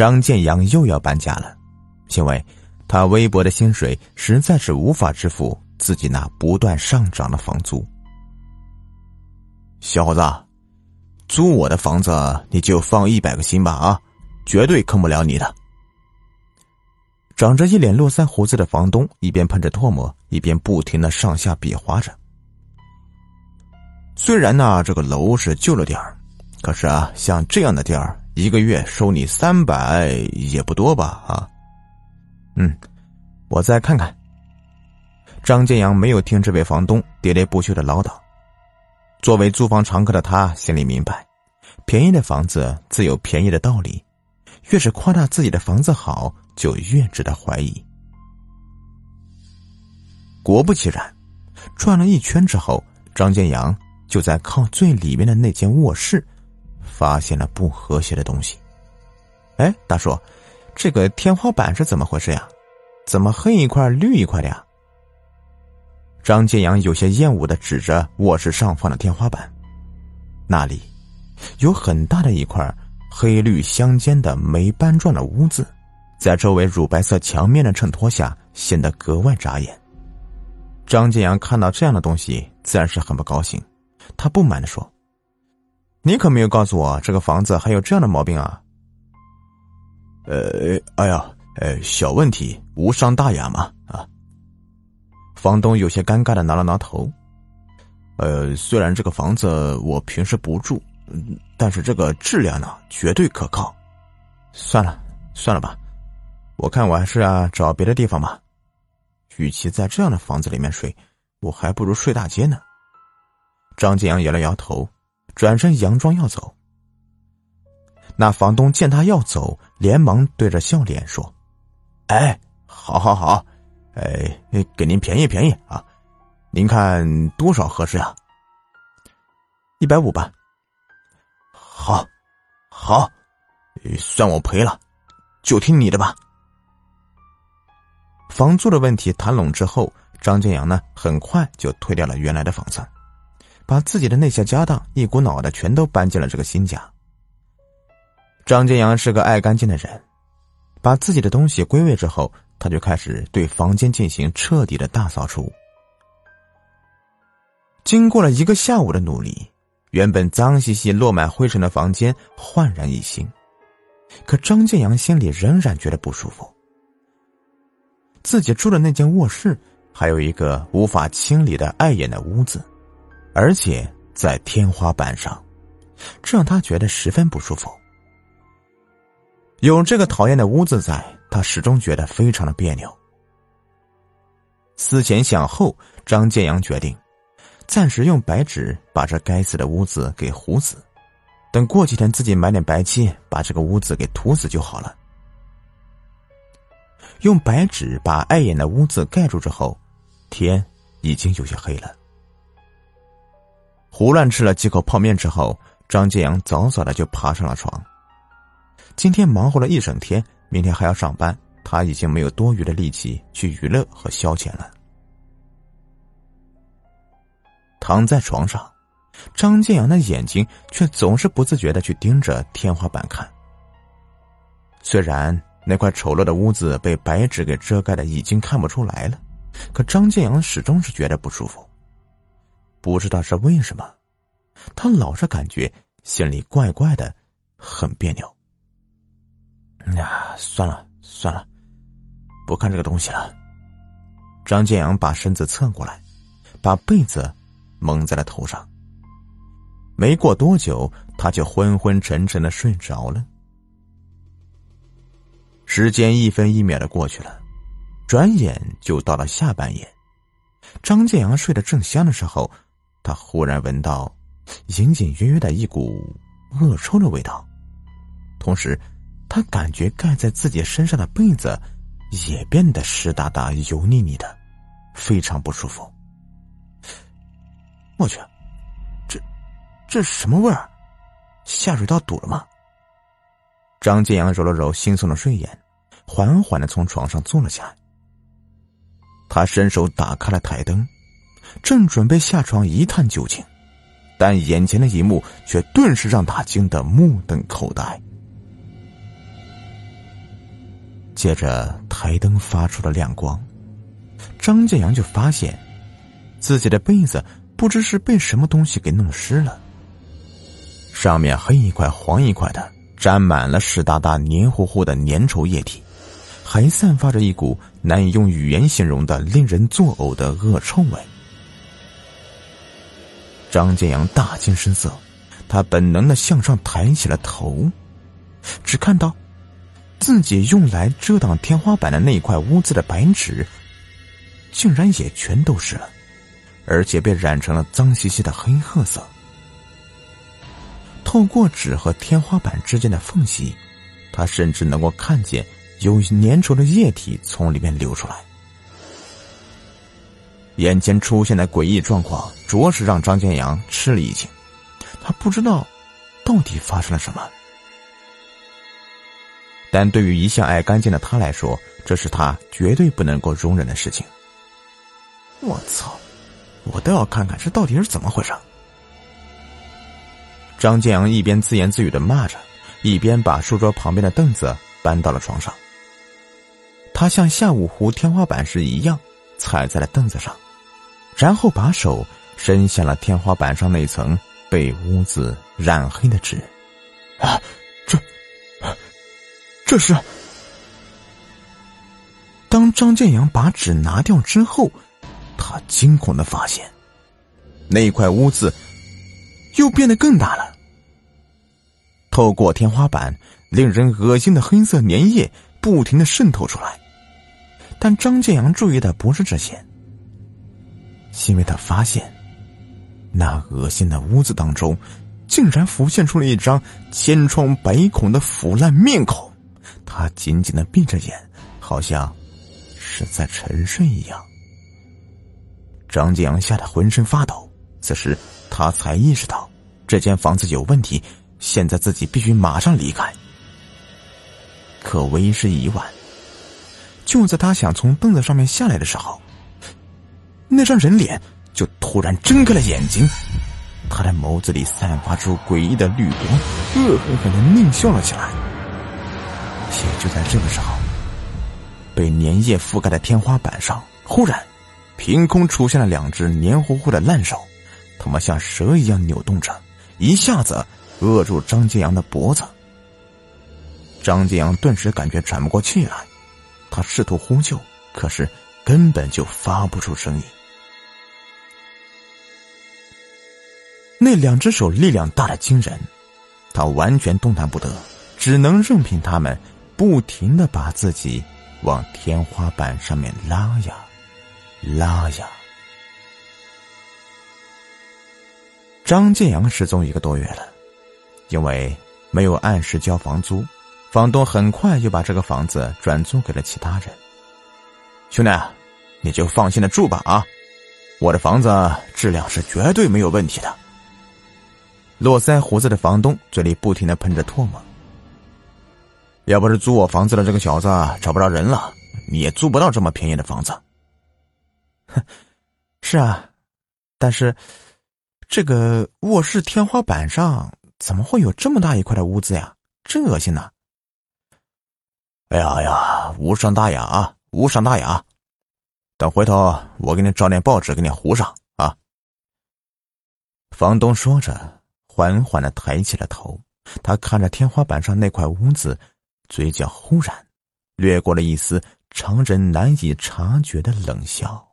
张建阳又要搬家了，因为他微薄的薪水实在是无法支付自己那不断上涨的房租。小伙子，租我的房子你就放一百个心吧啊，绝对坑不了你的。长着一脸络腮胡子的房东一边喷着唾沫，一边不停的上下比划着。虽然呢，这个楼是旧了点儿，可是啊，像这样的店儿，一个月收你三百也不多吧？啊，嗯，我再看看。张建阳没有听这位房东喋喋不休的唠叨。作为租房常客的他，心里明白，便宜的房子自有便宜的道理，越是夸大自己的房子好，就越值得怀疑。果不其然，转了一圈之后，张建阳就在靠最里面的那间卧室，发现了不和谐的东西。哎，大叔，这个天花板是怎么回事呀？怎么黑一块绿一块的呀？张建阳有些厌恶的指着卧室上方的天花板，那里有很大的一块黑绿相间的霉斑状的污渍，在周围乳白色墙面的衬托下显得格外扎眼。张建阳看到这样的东西，自然是很不高兴，他不满的说：“你可没有告诉我这个房子还有这样的毛病啊！”“呃，哎呀，呃，小问题，无伤大雅嘛，啊。”房东有些尴尬的挠了挠头，呃，虽然这个房子我平时不住，但是这个质量呢绝对可靠。算了，算了吧，我看我还是啊找别的地方吧。与其在这样的房子里面睡，我还不如睡大街呢。张建阳摇了摇头，转身佯装要走。那房东见他要走，连忙对着笑脸说：“哎，好好好。”哎，给您便宜便宜啊！您看多少合适啊？一百五吧。好，好，算我赔了，就听你的吧。房租的问题谈拢之后，张建阳呢，很快就推掉了原来的房子，把自己的那些家当一股脑的全都搬进了这个新家。张建阳是个爱干净的人，把自己的东西归位之后。他就开始对房间进行彻底的大扫除。经过了一个下午的努力，原本脏兮兮、落满灰尘的房间焕然一新。可张建阳心里仍然觉得不舒服。自己住的那间卧室还有一个无法清理的碍眼的污渍，而且在天花板上，这让他觉得十分不舒服。有这个讨厌的污渍在。他始终觉得非常的别扭。思前想后，张建阳决定暂时用白纸把这该死的污渍给糊死，等过几天自己买点白漆把这个污渍给涂死就好了。用白纸把碍眼的污渍盖住之后，天已经有些黑了。胡乱吃了几口泡面之后，张建阳早早的就爬上了床。今天忙活了一整天。明天还要上班，他已经没有多余的力气去娱乐和消遣了。躺在床上，张建阳的眼睛却总是不自觉的去盯着天花板看。虽然那块丑陋的屋子被白纸给遮盖的已经看不出来了，可张建阳始终是觉得不舒服。不知道是为什么，他老是感觉心里怪怪的，很别扭。呀，算了算了，不看这个东西了。张建阳把身子侧过来，把被子蒙在了头上。没过多久，他就昏昏沉沉的睡着了。时间一分一秒的过去了，转眼就到了下半夜。张建阳睡得正香的时候，他忽然闻到隐隐约约的一股恶臭的味道，同时。他感觉盖在自己身上的被子也变得湿哒哒、油腻腻的，非常不舒服。我去，这这什么味儿？下水道堵了吗？张建阳揉了揉惺忪的睡眼，缓缓的从床上坐了下来。他伸手打开了台灯，正准备下床一探究竟，但眼前的一幕却顿时让他惊得目瞪口呆。接着台灯发出了亮光，张建阳就发现自己的被子不知是被什么东西给弄湿了，上面黑一块黄一块的，沾满了湿哒哒、黏糊糊的粘稠液体，还散发着一股难以用语言形容的、令人作呕的恶臭味。张建阳大惊失色，他本能的向上抬起了头，只看到。自己用来遮挡天花板的那块污渍的白纸，竟然也全都是了，而且被染成了脏兮兮的黑褐色。透过纸和天花板之间的缝隙，他甚至能够看见有粘稠的液体从里面流出来。眼前出现的诡异状况，着实让张建阳吃了一惊。他不知道到底发生了什么。但对于一向爱干净的他来说，这是他绝对不能够容忍的事情。我操！我倒要看看这到底是怎么回事。张建阳一边自言自语的骂着，一边把书桌旁边的凳子搬到了床上。他像下午糊天花板时一样，踩在了凳子上，然后把手伸向了天花板上那层被污渍染黑的纸。啊！这这是。当张建阳把纸拿掉之后，他惊恐的发现，那块污渍又变得更大了。透过天花板，令人恶心的黑色粘液不停的渗透出来。但张建阳注意的不是这些，因为他发现，那恶心的屋子当中，竟然浮现出了一张千疮百孔的腐烂面孔。他紧紧的闭着眼，好像是在沉睡一样。张建阳吓得浑身发抖。此时他才意识到这间房子有问题，现在自己必须马上离开。可为时已晚。就在他想从凳子上面下来的时候，那张人脸就突然睁开了眼睛，他的眸子里散发出诡异的绿光，恶狠狠的狞笑了起来。也就在这个时候，被粘液覆盖的天花板上，忽然凭空出现了两只黏糊糊的烂手，他们像蛇一样扭动着，一下子扼住张建阳的脖子。张建阳顿时感觉喘不过气来，他试图呼救，可是根本就发不出声音。那两只手力量大的惊人，他完全动弹不得，只能任凭他们。不停的把自己往天花板上面拉呀，拉呀。张建阳失踪一个多月了，因为没有按时交房租，房东很快就把这个房子转租给了其他人。兄弟，你就放心的住吧啊，我的房子质量是绝对没有问题的。络腮胡子的房东嘴里不停的喷着唾沫。要不是租我房子的这个小子找不着人了，你也租不到这么便宜的房子。哼，是啊，但是这个卧室天花板上怎么会有这么大一块的污渍呀？真恶心呐！哎呀呀，无伤大雅啊，无伤大雅。等回头我给你找点报纸给你糊上啊。房东说着，缓缓的抬起了头，他看着天花板上那块污渍。嘴角忽然掠过了一丝常人难以察觉的冷笑。